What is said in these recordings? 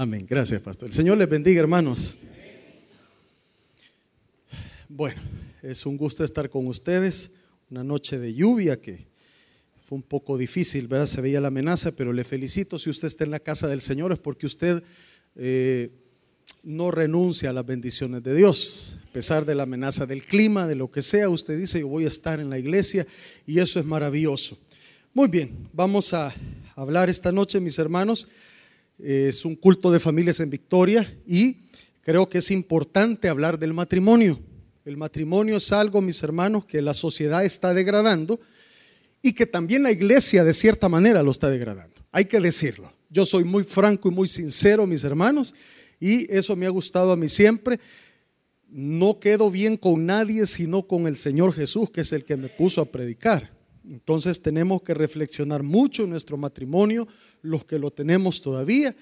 Amén. Gracias, pastor. El Señor les bendiga, hermanos. Bueno, es un gusto estar con ustedes. Una noche de lluvia que fue un poco difícil, ¿verdad? Se veía la amenaza, pero le felicito si usted está en la casa del Señor, es porque usted eh, no renuncia a las bendiciones de Dios. A pesar de la amenaza del clima, de lo que sea, usted dice, yo voy a estar en la iglesia y eso es maravilloso. Muy bien, vamos a hablar esta noche, mis hermanos. Es un culto de familias en Victoria y creo que es importante hablar del matrimonio. El matrimonio es algo, mis hermanos, que la sociedad está degradando y que también la iglesia de cierta manera lo está degradando. Hay que decirlo. Yo soy muy franco y muy sincero, mis hermanos, y eso me ha gustado a mí siempre. No quedo bien con nadie sino con el Señor Jesús, que es el que me puso a predicar. Entonces tenemos que reflexionar mucho en nuestro matrimonio, los que lo tenemos todavía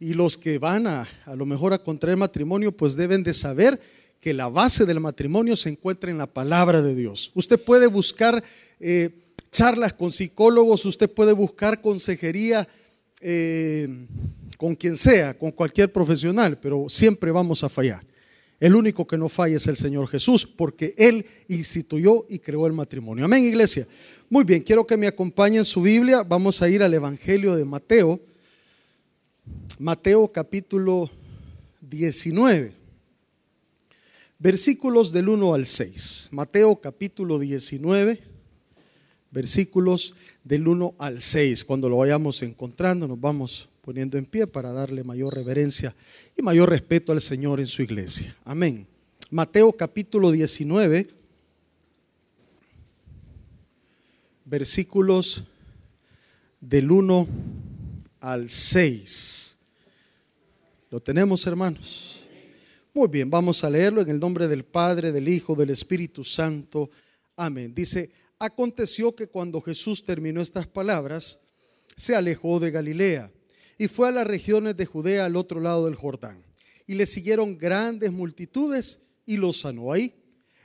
y los que van a a lo mejor a contraer matrimonio, pues deben de saber que la base del matrimonio se encuentra en la palabra de Dios. Usted puede buscar eh, charlas con psicólogos, usted puede buscar consejería eh, con quien sea, con cualquier profesional, pero siempre vamos a fallar. El único que no falla es el Señor Jesús, porque Él instituyó y creó el matrimonio. Amén, iglesia. Muy bien, quiero que me acompañen su Biblia. Vamos a ir al Evangelio de Mateo. Mateo capítulo 19, versículos del 1 al 6. Mateo capítulo 19, versículos del 1 al 6. Cuando lo vayamos encontrando, nos vamos poniendo en pie para darle mayor reverencia y mayor respeto al Señor en su iglesia. Amén. Mateo capítulo 19, versículos del 1 al 6. ¿Lo tenemos, hermanos? Muy bien, vamos a leerlo en el nombre del Padre, del Hijo, del Espíritu Santo. Amén. Dice, aconteció que cuando Jesús terminó estas palabras, se alejó de Galilea y fue a las regiones de Judea al otro lado del Jordán. Y le siguieron grandes multitudes y lo sanó ahí.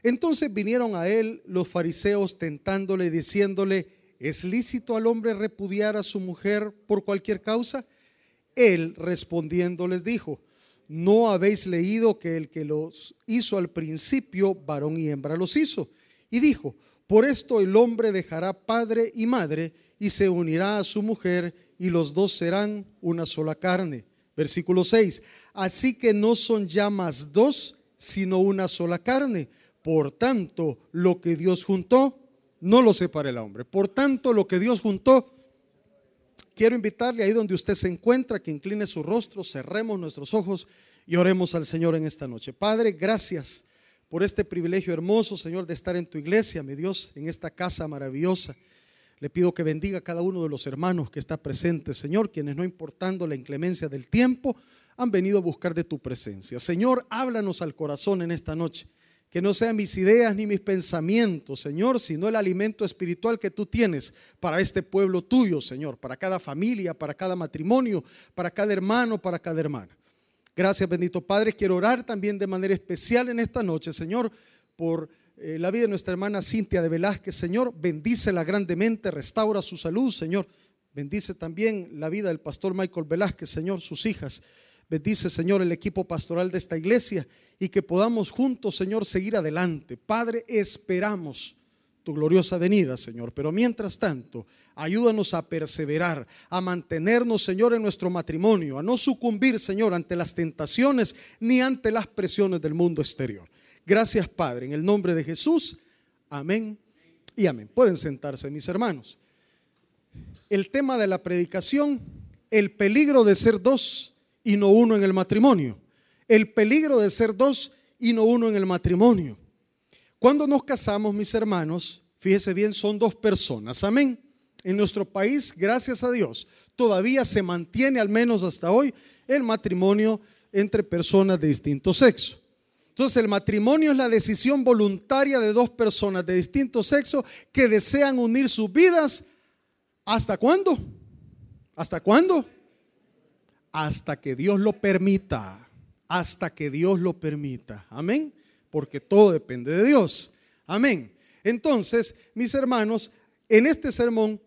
Entonces vinieron a él los fariseos tentándole y diciéndole, ¿es lícito al hombre repudiar a su mujer por cualquier causa? Él respondiendo les dijo, ¿no habéis leído que el que los hizo al principio, varón y hembra los hizo? Y dijo, por esto el hombre dejará padre y madre y se unirá a su mujer y los dos serán una sola carne. Versículo 6. Así que no son ya más dos, sino una sola carne. Por tanto, lo que Dios juntó, no lo separa el hombre. Por tanto, lo que Dios juntó, quiero invitarle ahí donde usted se encuentra, que incline su rostro, cerremos nuestros ojos y oremos al Señor en esta noche. Padre, gracias por este privilegio hermoso, Señor, de estar en tu iglesia, mi Dios, en esta casa maravillosa. Le pido que bendiga a cada uno de los hermanos que está presente, Señor, quienes no importando la inclemencia del tiempo, han venido a buscar de tu presencia. Señor, háblanos al corazón en esta noche que no sean mis ideas ni mis pensamientos, Señor, sino el alimento espiritual que tú tienes para este pueblo tuyo, Señor, para cada familia, para cada matrimonio, para cada hermano, para cada hermana. Gracias, bendito Padre. Quiero orar también de manera especial en esta noche, Señor, por eh, la vida de nuestra hermana Cintia de Velázquez, Señor. Bendícela grandemente, restaura su salud, Señor. Bendice también la vida del pastor Michael Velázquez, Señor, sus hijas. Bendice, Señor, el equipo pastoral de esta iglesia y que podamos juntos, Señor, seguir adelante. Padre, esperamos tu gloriosa venida, Señor. Pero mientras tanto, ayúdanos a perseverar, a mantenernos, Señor, en nuestro matrimonio, a no sucumbir, Señor, ante las tentaciones ni ante las presiones del mundo exterior. Gracias, Padre, en el nombre de Jesús. Amén y amén. Pueden sentarse, mis hermanos. El tema de la predicación, el peligro de ser dos y no uno en el matrimonio. El peligro de ser dos y no uno en el matrimonio. Cuando nos casamos, mis hermanos, fíjese bien, son dos personas. Amén. En nuestro país, gracias a Dios, todavía se mantiene, al menos hasta hoy, el matrimonio entre personas de distinto sexo. Entonces el matrimonio es la decisión voluntaria de dos personas de distinto sexo que desean unir sus vidas. ¿Hasta cuándo? ¿Hasta cuándo? hasta que Dios lo permita, hasta que Dios lo permita. Amén. Porque todo depende de Dios. Amén. Entonces, mis hermanos, en este sermón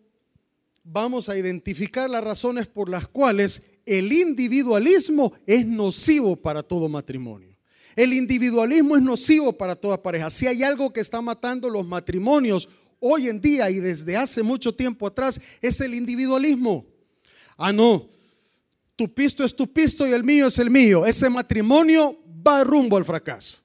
vamos a identificar las razones por las cuales el individualismo es nocivo para todo matrimonio. El individualismo es nocivo para toda pareja. Si hay algo que está matando los matrimonios hoy en día y desde hace mucho tiempo atrás, es el individualismo. Ah, no, tu pisto es tu pisto y el mío es el mío. Ese matrimonio va rumbo al fracaso.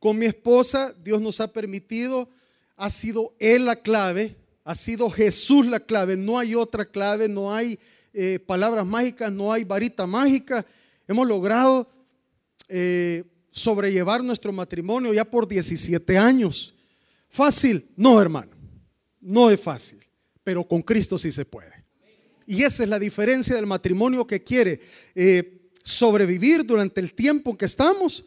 Con mi esposa, Dios nos ha permitido, ha sido Él la clave, ha sido Jesús la clave. No hay otra clave, no hay eh, palabras mágicas, no hay varita mágica. Hemos logrado eh, sobrellevar nuestro matrimonio ya por 17 años. Fácil, no hermano, no es fácil, pero con Cristo sí se puede. Y esa es la diferencia del matrimonio que quiere eh, sobrevivir durante el tiempo que estamos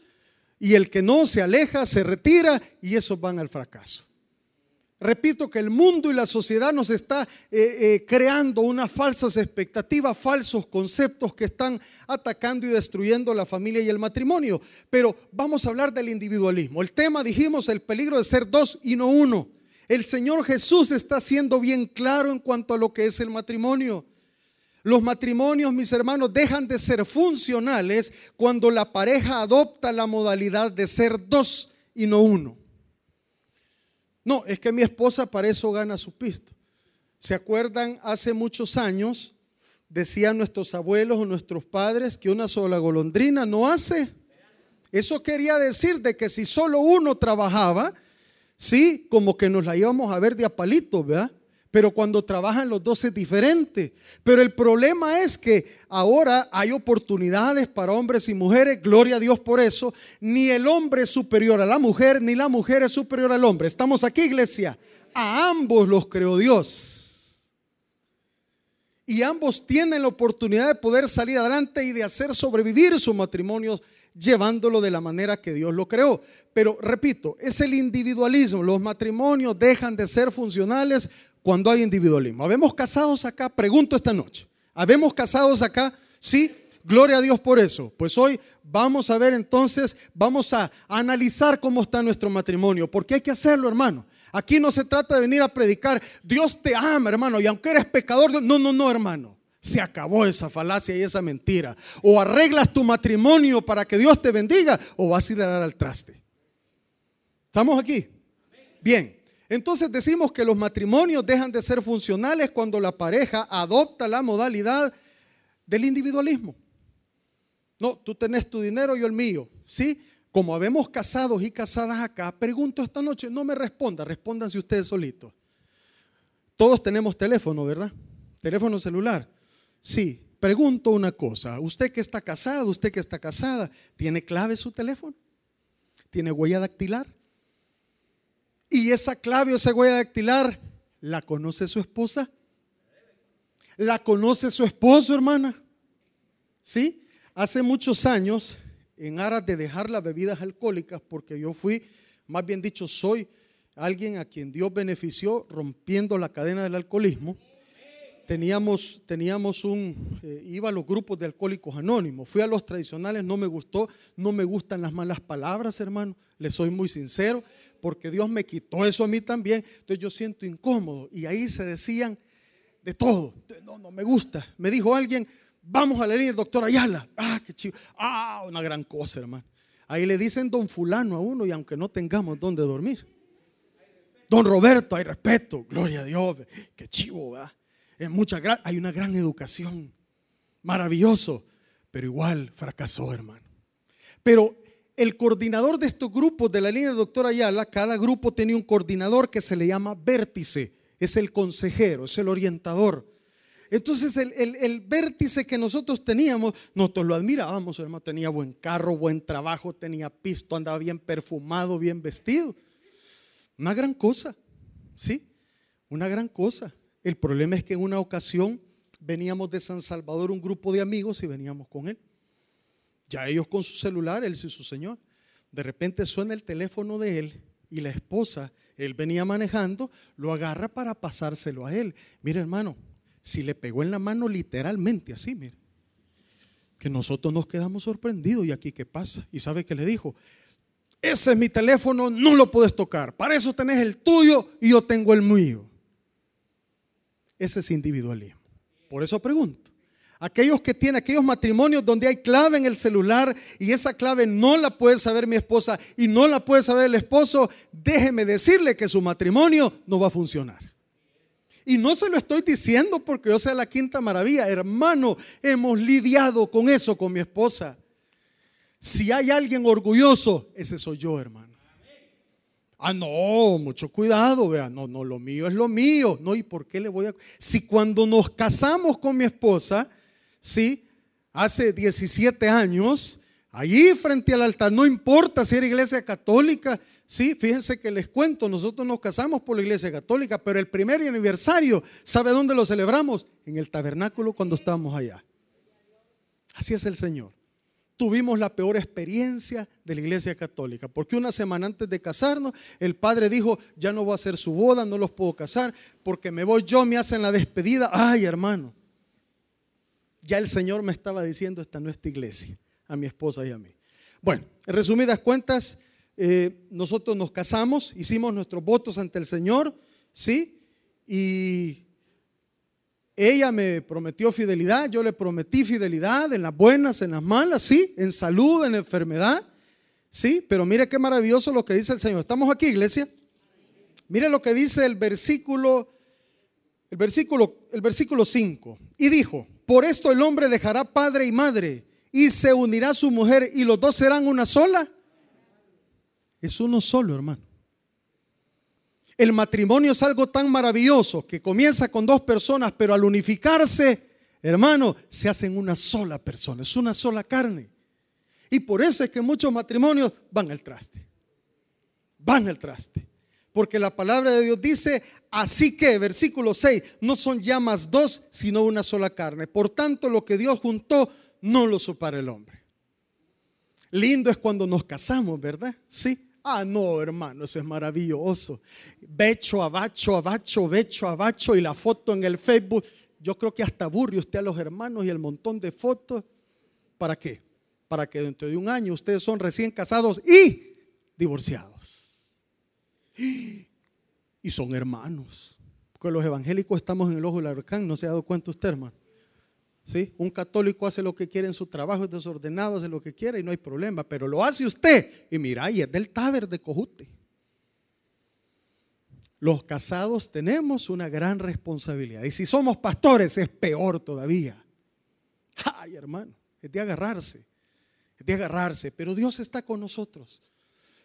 y el que no se aleja, se retira y esos van al fracaso. Repito que el mundo y la sociedad nos está eh, eh, creando unas falsas expectativas, falsos conceptos que están atacando y destruyendo la familia y el matrimonio. Pero vamos a hablar del individualismo. El tema, dijimos, el peligro de ser dos y no uno. El Señor Jesús está siendo bien claro en cuanto a lo que es el matrimonio. Los matrimonios, mis hermanos, dejan de ser funcionales cuando la pareja adopta la modalidad de ser dos y no uno. No, es que mi esposa para eso gana su pisto. ¿Se acuerdan hace muchos años? Decían nuestros abuelos o nuestros padres que una sola golondrina no hace. Eso quería decir de que si solo uno trabajaba, sí, como que nos la íbamos a ver de apalito, ¿verdad? Pero cuando trabajan los dos es diferente. Pero el problema es que ahora hay oportunidades para hombres y mujeres, gloria a Dios por eso. Ni el hombre es superior a la mujer, ni la mujer es superior al hombre. Estamos aquí, iglesia. A ambos los creó Dios. Y ambos tienen la oportunidad de poder salir adelante y de hacer sobrevivir su matrimonio llevándolo de la manera que Dios lo creó. Pero repito, es el individualismo. Los matrimonios dejan de ser funcionales cuando hay individualismo. ¿Habemos casados acá? Pregunto esta noche. ¿Habemos casados acá? Sí. Gloria a Dios por eso. Pues hoy vamos a ver entonces, vamos a analizar cómo está nuestro matrimonio, porque hay que hacerlo, hermano. Aquí no se trata de venir a predicar, Dios te ama, hermano, y aunque eres pecador, no, no, no, hermano. Se acabó esa falacia y esa mentira. O arreglas tu matrimonio para que Dios te bendiga, o vas a ir a dar al traste. ¿Estamos aquí? Bien. Entonces decimos que los matrimonios dejan de ser funcionales cuando la pareja adopta la modalidad del individualismo. No, tú tenés tu dinero, yo el mío. ¿Sí? Como habemos casados y casadas acá, pregunto esta noche, no me responda, respóndanse ustedes solitos. Todos tenemos teléfono, ¿verdad? Teléfono celular. Sí, pregunto una cosa. Usted que está casado, usted que está casada, ¿tiene clave su teléfono? ¿Tiene huella dactilar? Y esa clave o esa huella dactilar, ¿la conoce su esposa? ¿La conoce su esposo, hermana? ¿Sí? Hace muchos años, en aras de dejar las bebidas alcohólicas, porque yo fui, más bien dicho, soy alguien a quien Dios benefició rompiendo la cadena del alcoholismo. Teníamos, teníamos un, eh, iba a los grupos de alcohólicos anónimos, fui a los tradicionales, no me gustó, no me gustan las malas palabras, hermano, le soy muy sincero, porque Dios me quitó eso a mí también. Entonces yo siento incómodo. Y ahí se decían de todo. No, no me gusta. Me dijo alguien, vamos a la línea doctor Ayala. Ah, qué chido. Ah, una gran cosa, hermano. Ahí le dicen don fulano a uno y aunque no tengamos dónde dormir. Don Roberto, hay respeto, gloria a Dios, qué chivo, ¿verdad? Es mucha, hay una gran educación, maravilloso, pero igual fracasó, hermano. Pero el coordinador de estos grupos de la línea de doctor Ayala, cada grupo tenía un coordinador que se le llama vértice, es el consejero, es el orientador. Entonces el, vértice que nosotros teníamos, nosotros lo admirábamos, hermano, tenía buen carro, buen trabajo, tenía pisto, andaba bien perfumado, bien vestido. Una gran cosa, ¿sí? Una gran cosa. El problema es que en una ocasión veníamos de San Salvador un grupo de amigos y veníamos con él. Ya ellos con su celular, él y su señor. De repente suena el teléfono de él y la esposa, él venía manejando, lo agarra para pasárselo a él. Mire hermano, si le pegó en la mano literalmente así, mire, que nosotros nos quedamos sorprendidos y aquí qué pasa. Y sabe que le dijo, ese es mi teléfono, no lo puedes tocar. Para eso tenés el tuyo y yo tengo el mío. Ese es individualismo. Por eso pregunto, Aquellos que tienen, aquellos matrimonios donde hay clave en el celular y esa clave no la puede saber mi esposa y no la puede saber el esposo, déjeme decirle que su matrimonio no va a funcionar. Y no se lo estoy diciendo porque yo sea la quinta maravilla. Hermano, hemos lidiado con eso con mi esposa. Si hay alguien orgulloso, ese soy yo, hermano. Ah, no, mucho cuidado, vea, no, no, lo mío es lo mío. No, ¿y por qué le voy a... Si cuando nos casamos con mi esposa, sí, hace 17 años, allí frente al altar, no importa si era iglesia católica, sí, fíjense que les cuento, nosotros nos casamos por la iglesia católica, pero el primer aniversario, ¿sabe dónde lo celebramos? En el tabernáculo cuando estábamos allá. Así es el Señor tuvimos la peor experiencia de la iglesia católica, porque una semana antes de casarnos, el padre dijo, ya no voy a hacer su boda, no los puedo casar, porque me voy yo, me hacen la despedida. Ay, hermano, ya el Señor me estaba diciendo, esta no es esta iglesia, a mi esposa y a mí. Bueno, en resumidas cuentas, eh, nosotros nos casamos, hicimos nuestros votos ante el Señor, ¿sí? Y ella me prometió fidelidad, yo le prometí fidelidad en las buenas, en las malas, sí, en salud, en enfermedad, sí, pero mire qué maravilloso lo que dice el Señor. ¿Estamos aquí, iglesia? Mire lo que dice el versículo el versículo el versículo 5. Y dijo, "Por esto el hombre dejará padre y madre y se unirá a su mujer y los dos serán una sola." Es uno solo, hermano. El matrimonio es algo tan maravilloso que comienza con dos personas, pero al unificarse, hermano, se hacen una sola persona, es una sola carne. Y por eso es que muchos matrimonios van al traste. Van al traste. Porque la palabra de Dios dice, así que, versículo 6, no son ya más dos, sino una sola carne. Por tanto, lo que Dios juntó, no lo supara el hombre. Lindo es cuando nos casamos, ¿verdad? Sí. Ah, no, hermano, eso es maravilloso. Becho, abacho, abacho, becho, abacho y la foto en el Facebook. Yo creo que hasta aburre usted a los hermanos y el montón de fotos. ¿Para qué? Para que dentro de un año ustedes son recién casados y divorciados. Y son hermanos. Porque los evangélicos estamos en el ojo del huracán, ¿no se ha dado cuenta usted, hermano? ¿Sí? Un católico hace lo que quiere en su trabajo, es desordenado, hace lo que quiere y no hay problema, pero lo hace usted y mira, y es del taber de Cojute. Los casados tenemos una gran responsabilidad y si somos pastores es peor todavía. Ay, hermano, es de agarrarse, es de agarrarse, pero Dios está con nosotros.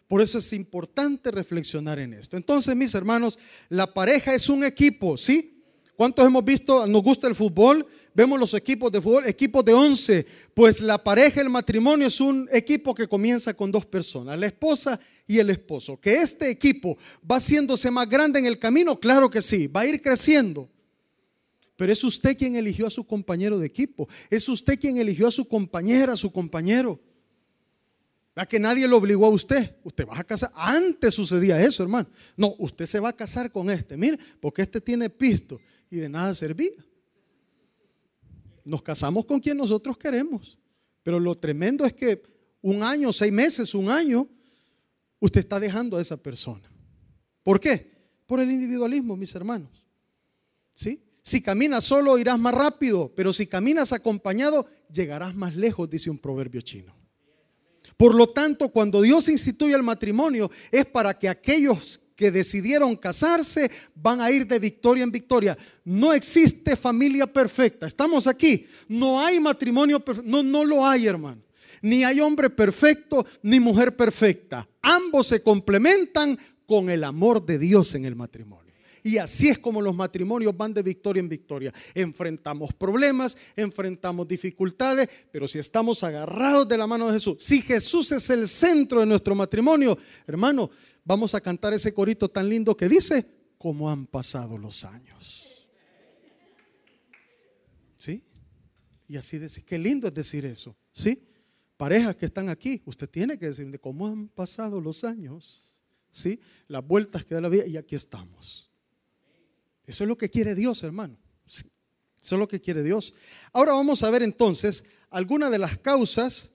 Por eso es importante reflexionar en esto. Entonces, mis hermanos, la pareja es un equipo, ¿sí? ¿Cuántos hemos visto, nos gusta el fútbol? Vemos los equipos de fútbol, equipos de 11. Pues la pareja, el matrimonio es un equipo que comienza con dos personas, la esposa y el esposo. Que este equipo va haciéndose más grande en el camino, claro que sí, va a ir creciendo. Pero es usted quien eligió a su compañero de equipo. Es usted quien eligió a su compañera, a su compañero. A que nadie lo obligó a usted. Usted va a casar. Antes sucedía eso, hermano. No, usted se va a casar con este. Mire, porque este tiene pisto y de nada servía. Nos casamos con quien nosotros queremos. Pero lo tremendo es que un año, seis meses, un año, usted está dejando a esa persona. ¿Por qué? Por el individualismo, mis hermanos. ¿Sí? Si caminas solo irás más rápido, pero si caminas acompañado llegarás más lejos, dice un proverbio chino. Por lo tanto, cuando Dios instituye el matrimonio es para que aquellos que decidieron casarse van a ir de victoria en victoria. No existe familia perfecta. Estamos aquí. No hay matrimonio perfecto. No, no lo hay, hermano. Ni hay hombre perfecto ni mujer perfecta. Ambos se complementan con el amor de Dios en el matrimonio. Y así es como los matrimonios van de victoria en victoria. Enfrentamos problemas, enfrentamos dificultades, pero si estamos agarrados de la mano de Jesús, si Jesús es el centro de nuestro matrimonio, hermano, vamos a cantar ese corito tan lindo que dice, cómo han pasado los años. ¿Sí? Y así decir, qué lindo es decir eso. ¿Sí? Parejas que están aquí, usted tiene que decir, cómo han pasado los años. ¿Sí? Las vueltas que da la vida y aquí estamos. Eso es lo que quiere Dios, hermano. Eso es lo que quiere Dios. Ahora vamos a ver entonces algunas de las causas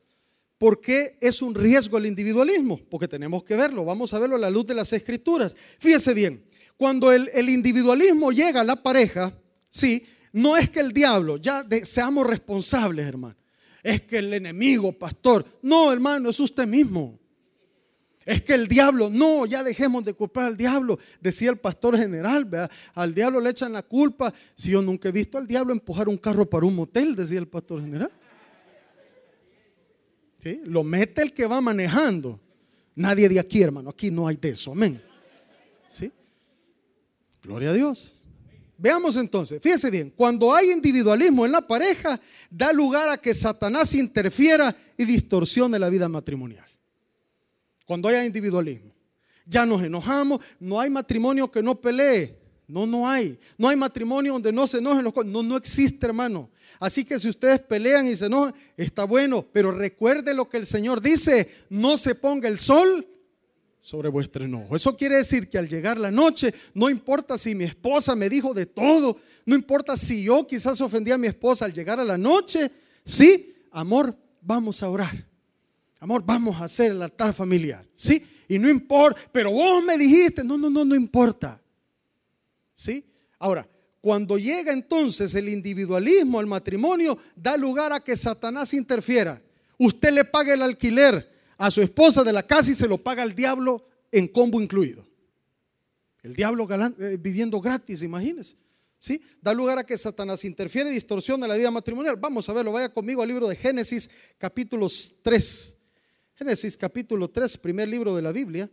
¿Por qué es un riesgo el individualismo? Porque tenemos que verlo, vamos a verlo a la luz de las escrituras. Fíjese bien, cuando el, individualismo llega a la pareja, sí, no es que el diablo, ya seamos responsables, hermano. Es que el enemigo, pastor. No, hermano, es usted mismo. Es que el diablo, no, ya dejemos de culpar al diablo, decía el pastor general, ¿verdad? al diablo le echan la culpa. Si yo nunca he visto al diablo empujar un carro para un motel, decía el pastor general. ¿Sí? Lo mete el que va manejando. Nadie de aquí, hermano, aquí no hay de eso, amén. ¿Sí? Gloria a Dios. Veamos entonces, fíjese bien, cuando hay individualismo en la pareja, da lugar a que Satanás interfiera y distorsione la vida matrimonial. Cuando haya individualismo. Ya nos enojamos, no hay matrimonio que no pelee. No, no hay. No hay matrimonio donde no se enojen los No, no existe, hermano. Así que si ustedes pelean y se enojan, está bueno. Pero recuerde lo que el Señor dice: no se ponga el sol sobre vuestro enojo. Eso quiere decir que al llegar la noche, no importa si mi esposa me dijo de todo, no importa si yo quizás ofendí a mi esposa al llegar a la noche, sí, amor, vamos a orar. Amor, vamos a hacer el altar familiar. ¿Sí? Y no importa, pero vos me dijiste, no, no, no, no importa. ¿Sí? Ahora, cuando llega entonces el individualismo al matrimonio, da lugar a que Satanás interfiera. Usted le paga el alquiler a su esposa de la casa y se lo paga al diablo en combo incluido. El diablo eh, viviendo gratis, imagínese. ¿Sí? Da lugar a que Satanás interfiere y distorsiona la vida matrimonial. Vamos a verlo, vaya conmigo al libro de Génesis, capítulo 3. Génesis capítulo 3, primer libro de la Biblia.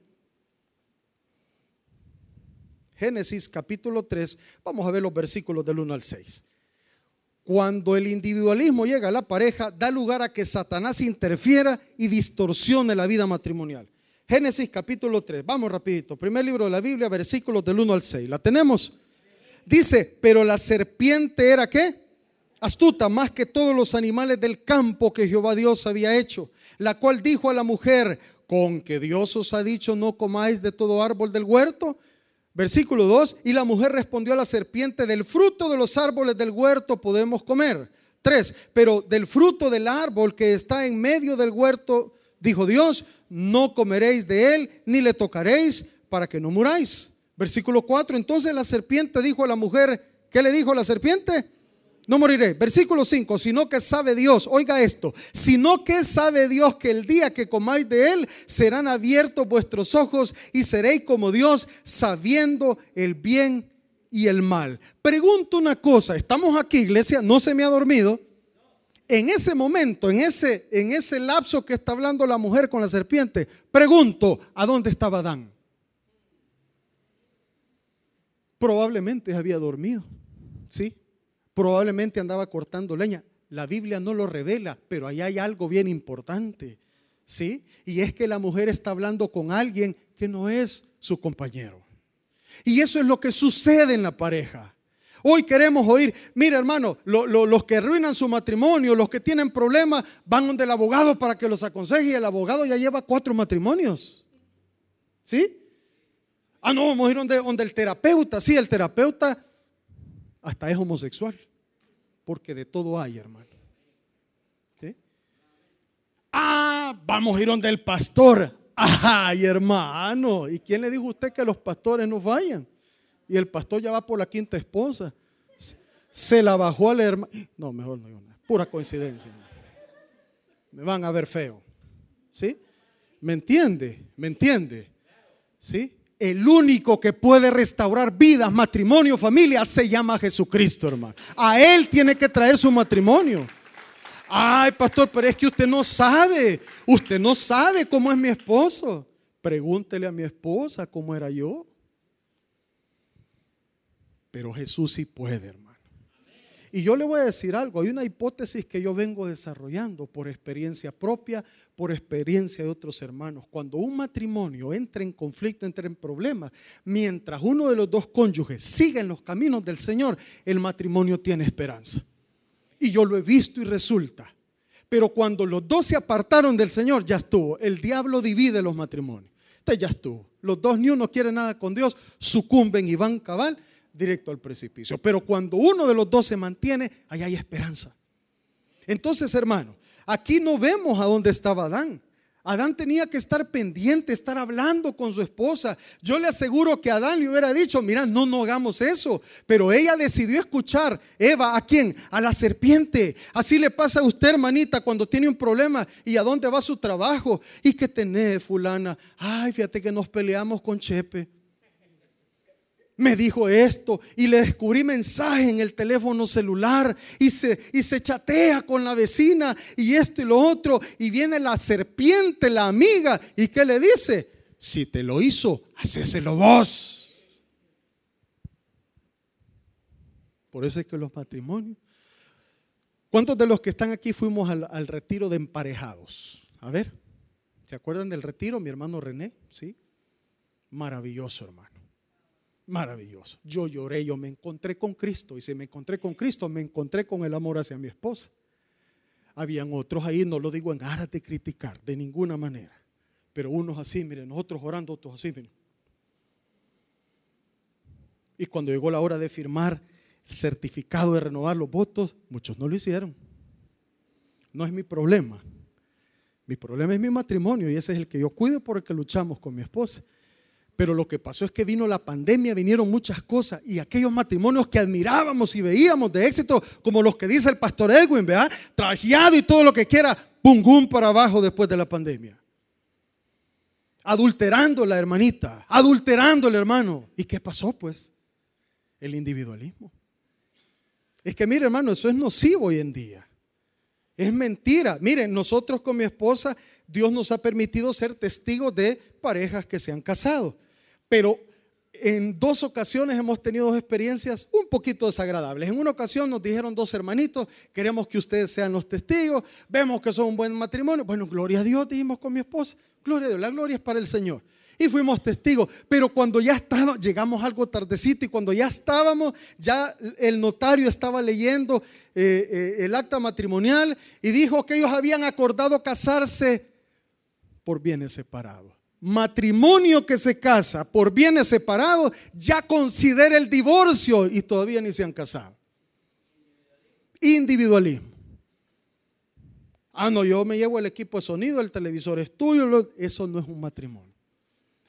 Génesis capítulo 3, vamos a ver los versículos del 1 al 6. Cuando el individualismo llega a la pareja, da lugar a que Satanás interfiera y distorsione la vida matrimonial. Génesis capítulo 3, vamos rapidito, primer libro de la Biblia, versículos del 1 al 6. ¿La tenemos? Dice, pero la serpiente era qué? Astuta más que todos los animales del campo que Jehová Dios había hecho la cual dijo a la mujer, con que Dios os ha dicho no comáis de todo árbol del huerto. Versículo 2, y la mujer respondió a la serpiente, del fruto de los árboles del huerto podemos comer. 3, pero del fruto del árbol que está en medio del huerto, dijo Dios, no comeréis de él, ni le tocaréis para que no muráis. Versículo 4, entonces la serpiente dijo a la mujer, ¿qué le dijo la serpiente? No moriré. Versículo 5, sino que sabe Dios, oiga esto, sino que sabe Dios que el día que comáis de él serán abiertos vuestros ojos y seréis como Dios sabiendo el bien y el mal. Pregunto una cosa, estamos aquí iglesia, no se me ha dormido. En ese momento, en ese, en ese lapso que está hablando la mujer con la serpiente, pregunto, ¿a dónde estaba Adán? Probablemente había dormido, ¿sí? Probablemente andaba cortando leña. La Biblia no lo revela, pero ahí hay algo bien importante. ¿Sí? Y es que la mujer está hablando con alguien que no es su compañero. Y eso es lo que sucede en la pareja. Hoy queremos oír, mira hermano, los que arruinan su matrimonio, los que tienen problemas, van donde el abogado para que los aconseje y el abogado ya lleva cuatro matrimonios. ¿Sí? Ah, no, vamos a ir donde, donde el terapeuta. Sí, el terapeuta hasta es homosexual, porque de todo hay, hermano. Ah, vamos a ir donde el pastor. Ay, hermano, ¿y quién le dijo a usted que los pastores no vayan? Y el pastor ya va por la quinta esposa. Se la bajó al hermano. No, mejor no, pura coincidencia. Me van a ver feo. ¿Sí? ¿Me entiende? ¿Me entiende? ¿Sí? El único que puede restaurar vidas, matrimonio, familia, se llama Jesucristo, hermano. A Él tiene que traer su matrimonio. Ay, pastor, pero es que usted no sabe. Usted no sabe cómo es mi esposo. Pregúntele a mi esposa cómo era yo. Pero Jesús sí puede, hermano. Y yo le voy a decir algo, hay una hipótesis que yo vengo desarrollando por experiencia propia, por experiencia de otros hermanos. Cuando un matrimonio entra en conflicto, entra en problemas, mientras uno de los dos cónyuges sigue en los caminos del Señor, el matrimonio tiene esperanza. Y yo lo he visto y resulta. Pero cuando los dos se apartaron del Señor, ya estuvo. El diablo divide los matrimonios. Entonces ya estuvo. Los dos ni uno quiere nada con Dios, sucumben y van cabal directo al precipicio. Pero cuando uno de los dos se mantiene, ahí hay esperanza. Entonces, hermano, aquí no vemos a dónde estaba Adán. Adán tenía que estar pendiente, estar hablando con su esposa. Yo le aseguro que Adán le hubiera dicho, mira, no, no hagamos eso. Pero ella decidió escuchar. Eva, ¿a quién? A la serpiente. Así le pasa a usted, hermanita, cuando tiene un problema y a dónde va su trabajo. ¿Y qué tenés, fulana? Ay, fíjate que nos peleamos con Chepe me dijo esto y le descubrí mensaje en el teléfono celular y se, y se chatea con la vecina y esto y lo otro y viene la serpiente, la amiga y ¿qué le dice? Si te lo hizo, hacéselo vos. Por eso es que los matrimonios. ¿Cuántos de los que están aquí fuimos al, al retiro de emparejados? A ver, ¿se acuerdan del retiro, mi hermano René? Sí. Maravilloso, hermano. Maravilloso. Yo lloré, yo me encontré con Cristo. Y si me encontré con Cristo, me encontré con el amor hacia mi esposa. Habían otros ahí, no lo digo en aras de criticar, de ninguna manera. Pero unos así, miren, nosotros orando, otros así, miren. Y cuando llegó la hora de firmar el certificado de renovar los votos, muchos no lo hicieron. No es mi problema. Mi problema es mi matrimonio y ese es el que yo cuido por el que luchamos con mi esposa. Pero lo que pasó es que vino la pandemia, vinieron muchas cosas y aquellos matrimonios que admirábamos y veíamos de éxito, como los que dice el pastor Edwin, ¿verdad? Trajeado y todo lo que quiera, pum, pum para abajo después de la pandemia. Adulterando la hermanita, adulterando el hermano. ¿Y qué pasó pues? El individualismo. Es que mire hermano, eso es nocivo hoy en día. Es mentira. Miren, nosotros con mi esposa, Dios nos ha permitido ser testigos de parejas que se han casado. Pero en dos ocasiones hemos tenido dos experiencias un poquito desagradables. En una ocasión nos dijeron dos hermanitos, queremos que ustedes sean los testigos, vemos que son un buen matrimonio. Bueno, gloria a Dios, dijimos con mi esposa, gloria a Dios, la gloria es para el Señor y fuimos testigos. Pero cuando ya estábamos, llegamos algo tardecito y cuando ya estábamos, ya el notario estaba leyendo eh, eh, el acta matrimonial y dijo que ellos habían acordado casarse por bienes separados. Matrimonio que se casa por bienes separados ya considera el divorcio y todavía ni se han casado. Individualismo. Ah, no, yo me llevo el equipo de sonido, el televisor es tuyo, eso no es un matrimonio.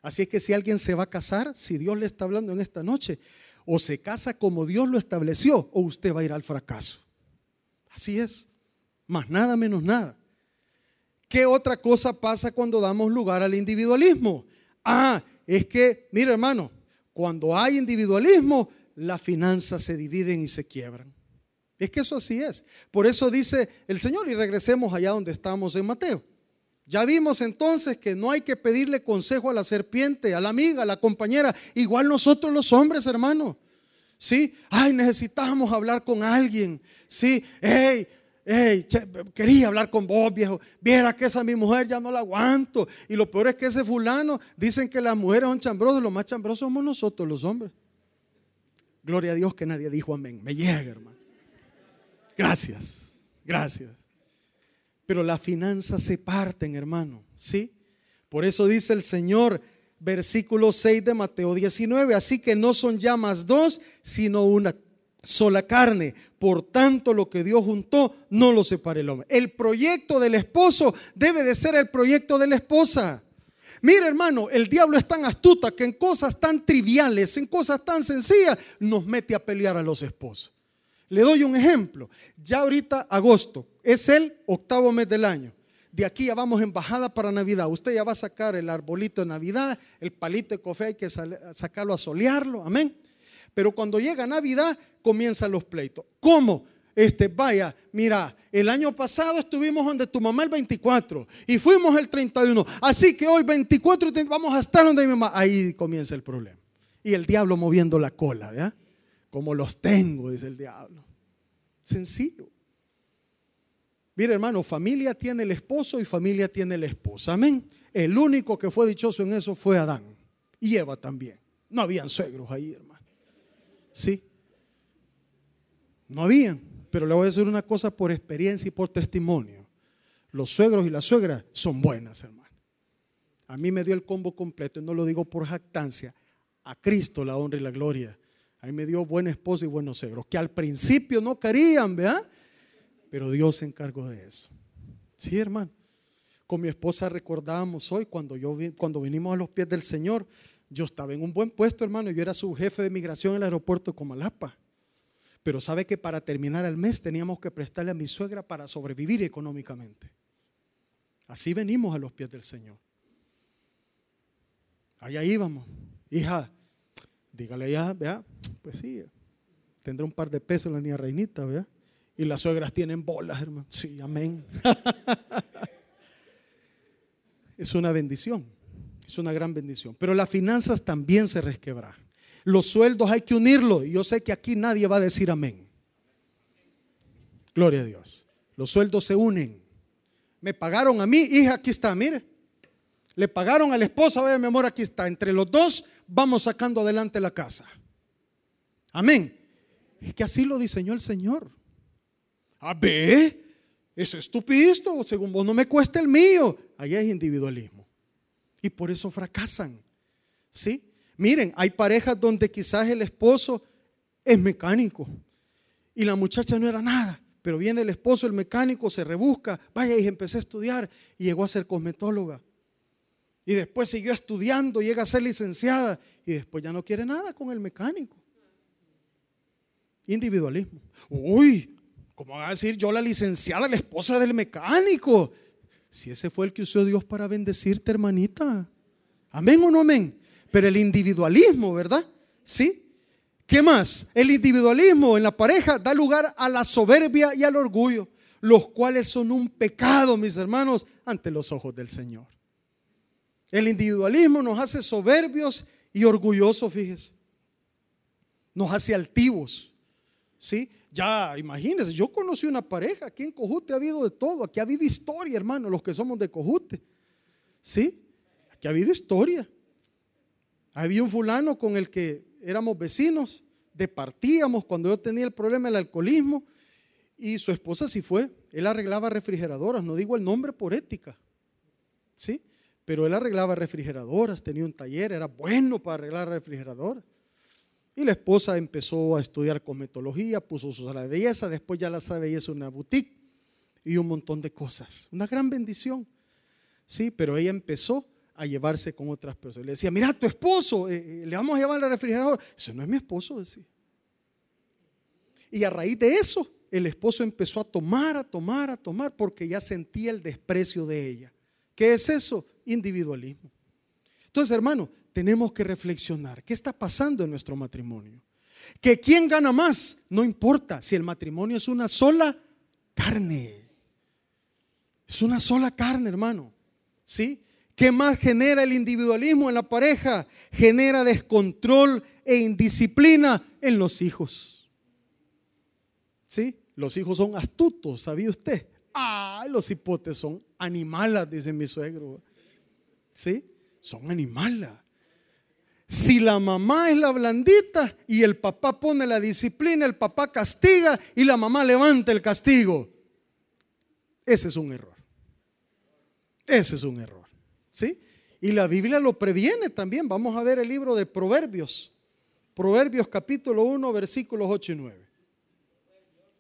Así es que si alguien se va a casar, si Dios le está hablando en esta noche, o se casa como Dios lo estableció, o usted va a ir al fracaso. Así es. Más nada menos nada. ¿Qué otra cosa pasa cuando damos lugar al individualismo? Ah, es que, mire hermano, cuando hay individualismo, las finanzas se dividen y se quiebran. Es que eso así es. Por eso dice el Señor, y regresemos allá donde estamos en Mateo. Ya vimos entonces que no hay que pedirle consejo a la serpiente, a la amiga, a la compañera, igual nosotros los hombres, hermano. Sí, ay, necesitamos hablar con alguien. Sí, hey, hey, quería hablar con vos, viejo. Viera que esa mi mujer ya no la aguanto. Y lo peor es que ese fulano dicen que las mujeres son chambrosas, los más chambrosos somos nosotros, los hombres. Gloria a Dios que nadie dijo amén. Me llega, hermano. Gracias, gracias pero las finanzas se parten, hermano. ¿Sí? Por eso dice el Señor, versículo 6 de Mateo 19, así que no son ya más dos, sino una sola carne. Por tanto, lo que Dios juntó, no lo separe el hombre. El proyecto del esposo debe de ser el proyecto de la esposa. Mira, hermano, el diablo es tan astuta que en cosas tan triviales, en cosas tan sencillas, nos mete a pelear a los esposos. Le doy un ejemplo. Ya ahorita agosto es el octavo mes del año. De aquí ya vamos en bajada para Navidad. Usted ya va a sacar el arbolito de Navidad, el palito de café hay que sacarlo a solearlo, amén. Pero cuando llega Navidad comienzan los pleitos. ¿Cómo? Este, vaya, mira, el año pasado estuvimos donde tu mamá el 24 y fuimos el 31. Así que hoy 24 vamos a estar donde mi mamá. Ahí comienza el problema. Y el diablo moviendo la cola, ¿verdad? como los tengo, dice el diablo. Sencillo. Mira, hermano, familia tiene el esposo y familia tiene la esposa. Amén. El único que fue dichoso en eso fue Adán. Y Eva también. No habían suegros ahí, hermano. Sí. No habían. Pero le voy a decir una cosa por experiencia y por testimonio. Los suegros y las suegras son buenas, hermano. A mí me dio el combo completo y no lo digo por jactancia. A Cristo la honra y la gloria. Ahí me dio buena esposa y buenos suegros, que al principio no querían, ¿verdad? Pero Dios se encargó de eso. Sí, hermano. Con mi esposa recordábamos hoy cuando, yo, cuando vinimos a los pies del Señor, yo estaba en un buen puesto, hermano. Yo era su jefe de migración en el aeropuerto de Comalapa. Pero sabe que para terminar el mes teníamos que prestarle a mi suegra para sobrevivir económicamente. Así venimos a los pies del Señor. Allá íbamos. Hija, dígale ya, vea, pues sí, tendrá un par de pesos la niña reinita, vea. Y las suegras tienen bolas, hermano. Sí, amén. es una bendición, es una gran bendición. Pero las finanzas también se resquebran. Los sueldos hay que unirlos. Y yo sé que aquí nadie va a decir amén. Gloria a Dios. Los sueldos se unen. Me pagaron a mí, hija, aquí está, mire. Le pagaron a la esposa, vaya mi amor, aquí está. Entre los dos vamos sacando adelante la casa. Amén. Es que así lo diseñó el Señor. A ver, es estupidito, según vos no me cuesta el mío. Allá es individualismo. Y por eso fracasan. ¿Sí? Miren, hay parejas donde quizás el esposo es mecánico y la muchacha no era nada, pero viene el esposo, el mecánico, se rebusca, vaya y empecé a estudiar y llegó a ser cosmetóloga. Y después siguió estudiando, llega a ser licenciada y después ya no quiere nada con el mecánico. Individualismo. Uy, ¿cómo va a decir yo la licenciada, la esposa del mecánico? Si ese fue el que usó Dios para bendecirte, hermanita. Amén o no amén. Pero el individualismo, ¿verdad? ¿Sí? ¿Qué más? El individualismo en la pareja da lugar a la soberbia y al orgullo, los cuales son un pecado, mis hermanos, ante los ojos del Señor. El individualismo nos hace soberbios y orgullosos, fíjese. Nos hace altivos. ¿Sí? Ya, imagínense, yo conocí una pareja, aquí en Cojute ha habido de todo, aquí ha habido historia, hermano, los que somos de Cojute. ¿Sí? Aquí ha habido historia. Había un fulano con el que éramos vecinos, departíamos cuando yo tenía el problema del alcoholismo y su esposa sí fue. Él arreglaba refrigeradoras, no digo el nombre por ética, ¿sí? Pero él arreglaba refrigeradoras, tenía un taller, era bueno para arreglar refrigeradoras. Y la esposa empezó a estudiar cosmetología, puso su sala de belleza, después ya la sala de belleza una boutique y un montón de cosas. Una gran bendición. Sí, pero ella empezó a llevarse con otras personas. Le decía, mira, tu esposo, eh, eh, le vamos a llevar al refrigerador. Eso no es mi esposo, decía. Y a raíz de eso, el esposo empezó a tomar, a tomar, a tomar, porque ya sentía el desprecio de ella. ¿Qué es eso? Individualismo. Entonces, hermano, tenemos que reflexionar. ¿Qué está pasando en nuestro matrimonio? Que quién gana más, no importa si el matrimonio es una sola carne. Es una sola carne, hermano. ¿Sí? ¿Qué más genera el individualismo en la pareja? Genera descontrol e indisciplina en los hijos. ¿Sí? Los hijos son astutos, ¿sabía usted? Ah, los hipotes son animalas, dice mi suegro. ¿Sí? Son animalas. Si la mamá es la blandita y el papá pone la disciplina, el papá castiga y la mamá levanta el castigo. Ese es un error. Ese es un error. ¿Sí? Y la Biblia lo previene también. Vamos a ver el libro de Proverbios. Proverbios capítulo 1, versículos 8 y 9.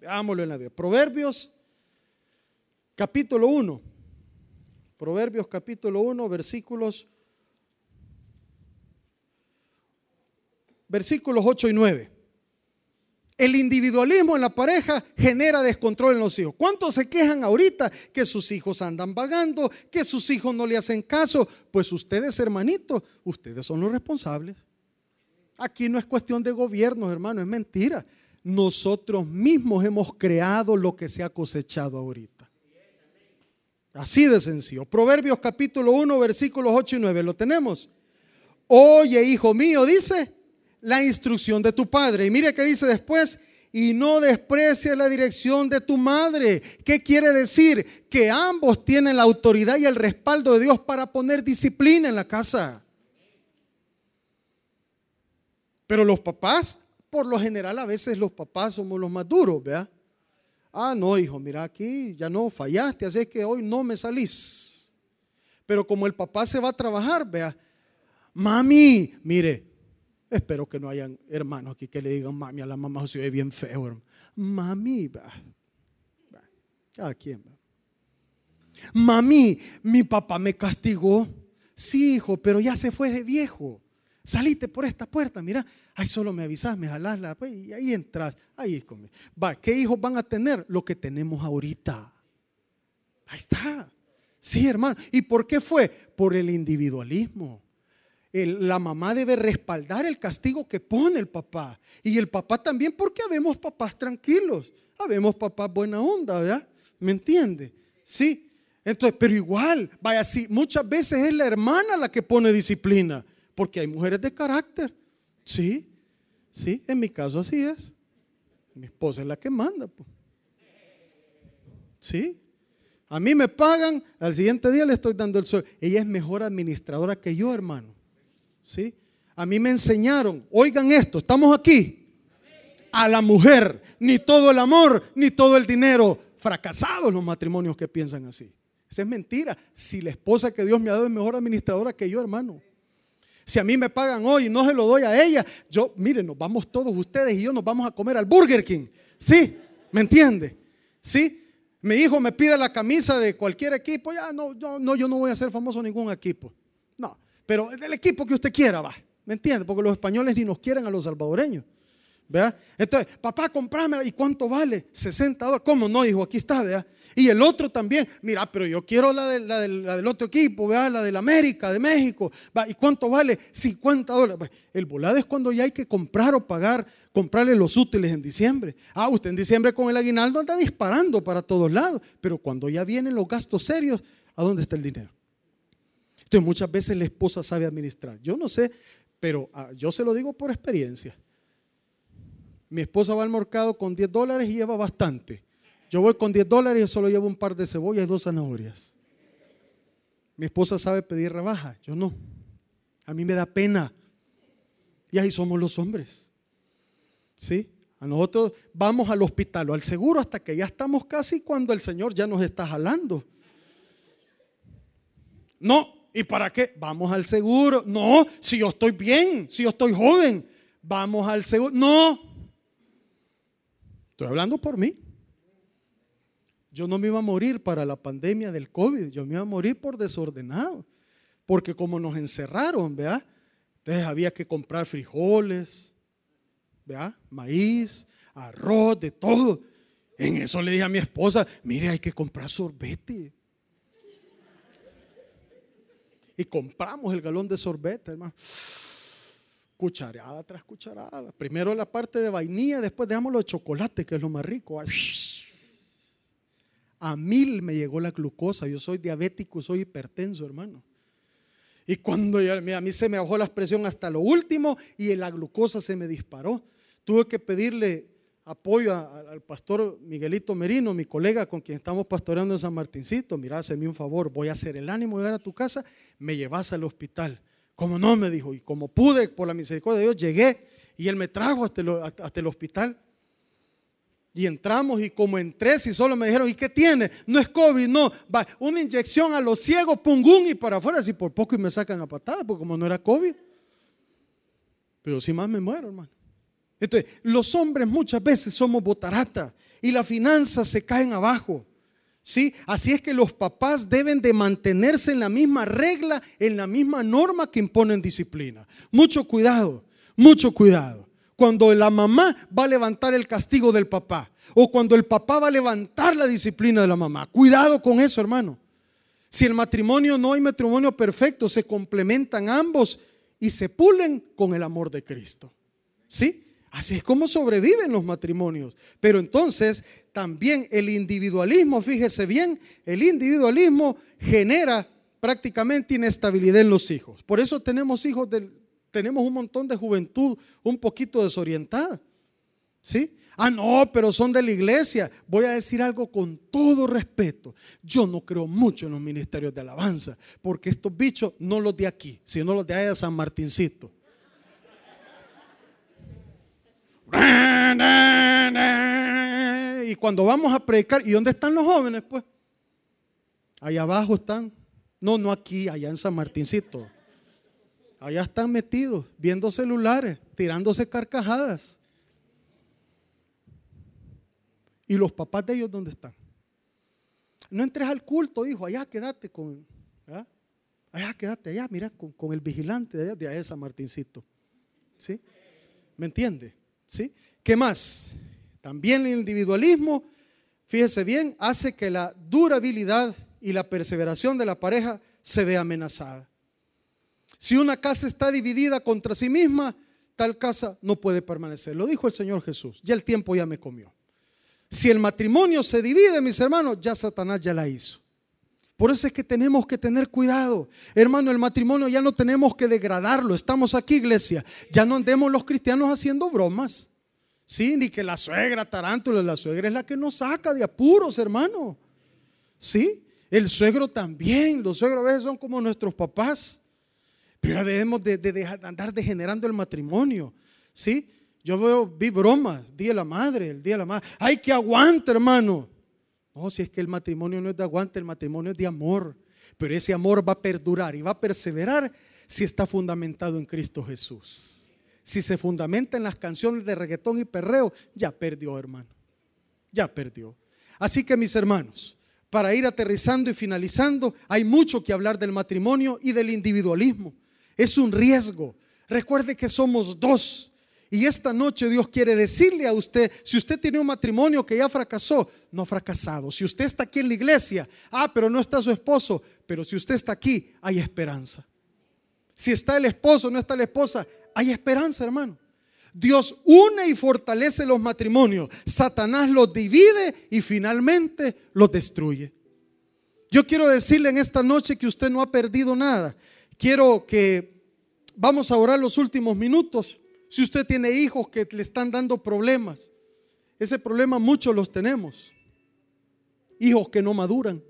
Veámoslo en la Biblia. Proverbios capítulo 1. Proverbios capítulo 1, versículos versículos 8 y 9. El individualismo en la pareja genera descontrol en los hijos. ¿Cuántos se quejan ahorita que sus hijos andan vagando, que sus hijos no le hacen caso? Pues ustedes, hermanitos, ustedes son los responsables. Aquí no es cuestión de gobierno, hermano, es mentira. Nosotros mismos hemos creado lo que se ha cosechado ahorita. Así de sencillo. Proverbios capítulo 1, versículos 8 y 9. ¿Lo tenemos? Oye, hijo mío, dice la instrucción de tu padre. Y mire qué dice después, y no desprecies la dirección de tu madre. ¿Qué quiere decir? Que ambos tienen la autoridad y el respaldo de Dios para poner disciplina en la casa. Pero los papás, por lo general, a veces los papás somos los más duros, ¿vea? Ah, no, hijo, mira aquí, ya no fallaste, así que hoy no me salís. Pero como el papá se va a trabajar, vea, mami, mire, Espero que no hayan hermanos aquí que le digan mami a la mamá, se ve bien feo. Mami, va. Cada quien va. Mami, mi papá me castigó. Sí, hijo, pero ya se fue de viejo. Salite por esta puerta, mira. Ay, solo me avisas, me jalás la pues, y ahí entras. Ahí es conmigo. Va, ¿qué hijos van a tener? Lo que tenemos ahorita. Ahí está. Sí, hermano. ¿Y por qué fue? Por el individualismo. La mamá debe respaldar el castigo que pone el papá. Y el papá también, porque habemos papás tranquilos. Habemos papás buena onda, ¿verdad? ¿Me entiende? Sí. Entonces, pero igual, vaya así, muchas veces es la hermana la que pone disciplina, porque hay mujeres de carácter. Sí, sí, en mi caso así es. Mi esposa es la que manda. Pues. Sí. A mí me pagan, al siguiente día le estoy dando el sueldo. Ella es mejor administradora que yo, hermano. ¿Sí? A mí me enseñaron, oigan esto, estamos aquí. A la mujer, ni todo el amor, ni todo el dinero. Fracasados los matrimonios que piensan así. Esa es mentira. Si la esposa que Dios me ha dado es mejor administradora que yo, hermano. Si a mí me pagan hoy y no se lo doy a ella, yo, miren, nos vamos todos ustedes y yo nos vamos a comer al Burger King. ¿Sí? ¿Me entiende? ¿Sí? Mi hijo me pide la camisa de cualquier equipo, ya no, no, no, yo no voy a ser famoso en ningún equipo. No, pero del equipo que usted quiera, va. ¿Me entiende? Porque los españoles ni nos quieren a los salvadoreños. ¿Vea? Entonces, papá, comprame, ¿y cuánto vale? 60 dólares. ¿Cómo no, hijo? Aquí está, vea. Y el otro también, mira, pero yo quiero la, de, la, del otro equipo, ¿vea? la del América, de México. ¿Y cuánto vale? 50 dólares. El volado es cuando ya hay que comprar o pagar, comprarle los útiles en diciembre. Ah, usted en diciembre con el aguinaldo anda disparando para todos lados, pero cuando ya vienen los gastos serios, ¿a dónde está el dinero? Muchas veces la esposa sabe administrar. Yo no sé, pero ah, yo se lo digo por experiencia. Mi esposa va al mercado con 10 dólares y lleva bastante. Yo voy con 10 dólares y solo llevo un par de cebollas y dos zanahorias. Mi esposa sabe pedir rebaja, yo no. A mí me da pena. Y ahí somos los hombres. ¿Sí? A nosotros vamos al hospital o al seguro hasta que ya estamos casi cuando el Señor ya nos está jalando. No, ¿y para qué? Vamos al seguro. No, si yo estoy bien, si yo estoy joven, vamos al seguro. No. Estoy hablando por mí. Yo no me iba a morir para la pandemia del COVID, yo me iba a morir por desordenado. Porque como nos encerraron, ¿vea? Entonces había que comprar frijoles, ¿vea? Maíz, arroz, de todo. En eso le dije a mi esposa, mire, hay que comprar sorbete. Y compramos el galón de sorbete, hermano. Cucharada tras cucharada. Primero la parte de vainilla, después dejamos de chocolate, que es lo más rico a mil me llegó la glucosa. Yo soy diabético, soy hipertenso, hermano. Y cuando a mí se me bajó la presión hasta lo último y la glucosa se me disparó. Tuve que pedirle apoyo al pastor Miguelito Merino, mi colega con quien estamos pastoreando en San Martincito. Mira, hazme un favor, voy a hacer el ánimo de llegar a tu casa, me llevas al hospital. Como no, me dijo, y como pude, por la misericordia de Dios, llegué y él me trajo hasta el hospital. Y entramos y como entré, si solo me dijeron, ¿y qué tiene? No es COVID, no. Va, una inyección a los ciegos, pungún y para afuera, si por poco y me sacan a patadas, porque como no era COVID. Pero si más me muero, hermano. Entonces, los hombres muchas veces somos botarata y las finanzas se caen abajo. ¿Sí? Así es que los papás deben de mantenerse en la misma regla, en la misma norma que imponen disciplina. Mucho cuidado, mucho cuidado cuando la mamá va a levantar el castigo del papá o cuando el papá va a levantar la disciplina de la mamá. Cuidado con eso, hermano. Si el matrimonio no hay matrimonio perfecto, se complementan ambos y se pulen con el amor de Cristo. ¿Sí? Así es como sobreviven los matrimonios. Pero entonces también el individualismo, fíjese bien, el individualismo genera prácticamente inestabilidad en los hijos. Por eso tenemos hijos tenemos un montón de juventud un poquito desorientada. ¿Sí? Ah, no, pero son de la iglesia. Voy a decir algo con todo respeto. Yo no creo mucho en los ministerios de alabanza, porque estos bichos no los de aquí, sino los de allá de San Martincito. Y cuando vamos a predicar, ¿y dónde están los jóvenes? Pues allá abajo están. No, no aquí, allá en San Martincito. Allá están metidos, viendo celulares, tirándose carcajadas. ¿Y los papás de ellos dónde están? no entres al culto, hijo, allá quédate con, allá quédate allá, mira, con, el vigilante de allá, de allá San Martincito. ¿Sí? ¿Me entiende? ¿Sí? ¿Qué más? También el individualismo, fíjese bien, hace que la durabilidad y la perseveración de la pareja se vea amenazada. Si una casa está dividida contra sí misma, tal casa no puede permanecer. Lo dijo el Señor Jesús. Ya el tiempo ya me comió. Si el matrimonio se divide, mis hermanos, ya Satanás ya la hizo. Por eso es que tenemos que tener cuidado. Hermano, el matrimonio ya no tenemos que degradarlo. Estamos aquí, iglesia. Ya no andemos los cristianos haciendo bromas. Sí, ni que la suegra tarántula, la suegra es la que nos saca de apuros, hermano. Sí, el suegro también. Los suegros a veces son como nuestros papás. Pero ya debemos de, andar degenerando el matrimonio. ¿Sí? Yo veo, vi bromas, Día de la Madre, el Día de la Madre. ¡Ay, que aguante, hermano! No, si es que el matrimonio no es de aguante, el matrimonio es de amor. Pero ese amor va a perdurar y va a perseverar si está fundamentado en Cristo Jesús. Si se fundamenta en las canciones de reggaetón y perreo, ya perdió, hermano. Ya perdió. Así que mis hermanos, para ir aterrizando y finalizando, hay mucho que hablar del matrimonio y del individualismo. Es un riesgo. Recuerde que somos dos. Y esta noche Dios quiere decirle a usted, si usted tiene un matrimonio que ya fracasó, no fracasado. Si usted está aquí en la iglesia, ah, pero no está su esposo, pero si usted está aquí, hay esperanza. Si está el esposo, no está la esposa, hay esperanza, hermano. Dios une y fortalece los matrimonios. Satanás los divide y finalmente los destruye. Yo quiero decirle en esta noche que usted no ha perdido nada. Quiero que vamos a orar los últimos minutos. Si usted tiene hijos que le están dando problemas, ese problema muchos los tenemos. Hijos que no maduran.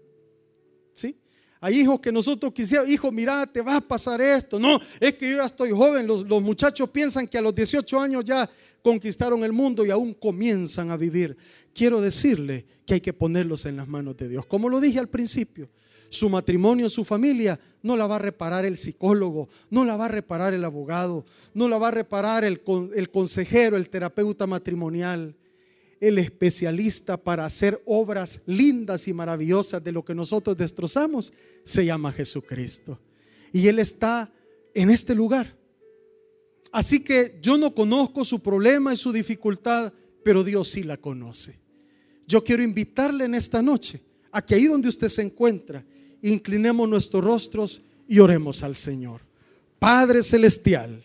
¿Sí? Hay hijos que nosotros quisiéramos, hijo, mira, te va a pasar esto. No, es que yo ya estoy joven. Los, los muchachos piensan que a los 18 años ya conquistaron el mundo y aún comienzan a vivir. Quiero decirle que hay que ponerlos en las manos de Dios. Como lo dije al principio, su matrimonio, su familia, no la va a reparar el psicólogo, no la va a reparar el abogado, no la va a reparar el, el consejero, el terapeuta matrimonial. El especialista para hacer obras lindas y maravillosas de lo que nosotros destrozamos se llama Jesucristo. Y Él está en este lugar. Así que yo no conozco su problema y su dificultad, pero Dios sí la conoce. Yo quiero invitarle en esta noche a que ahí donde usted se encuentra, inclinemos nuestros rostros y oremos al Señor. Padre Celestial,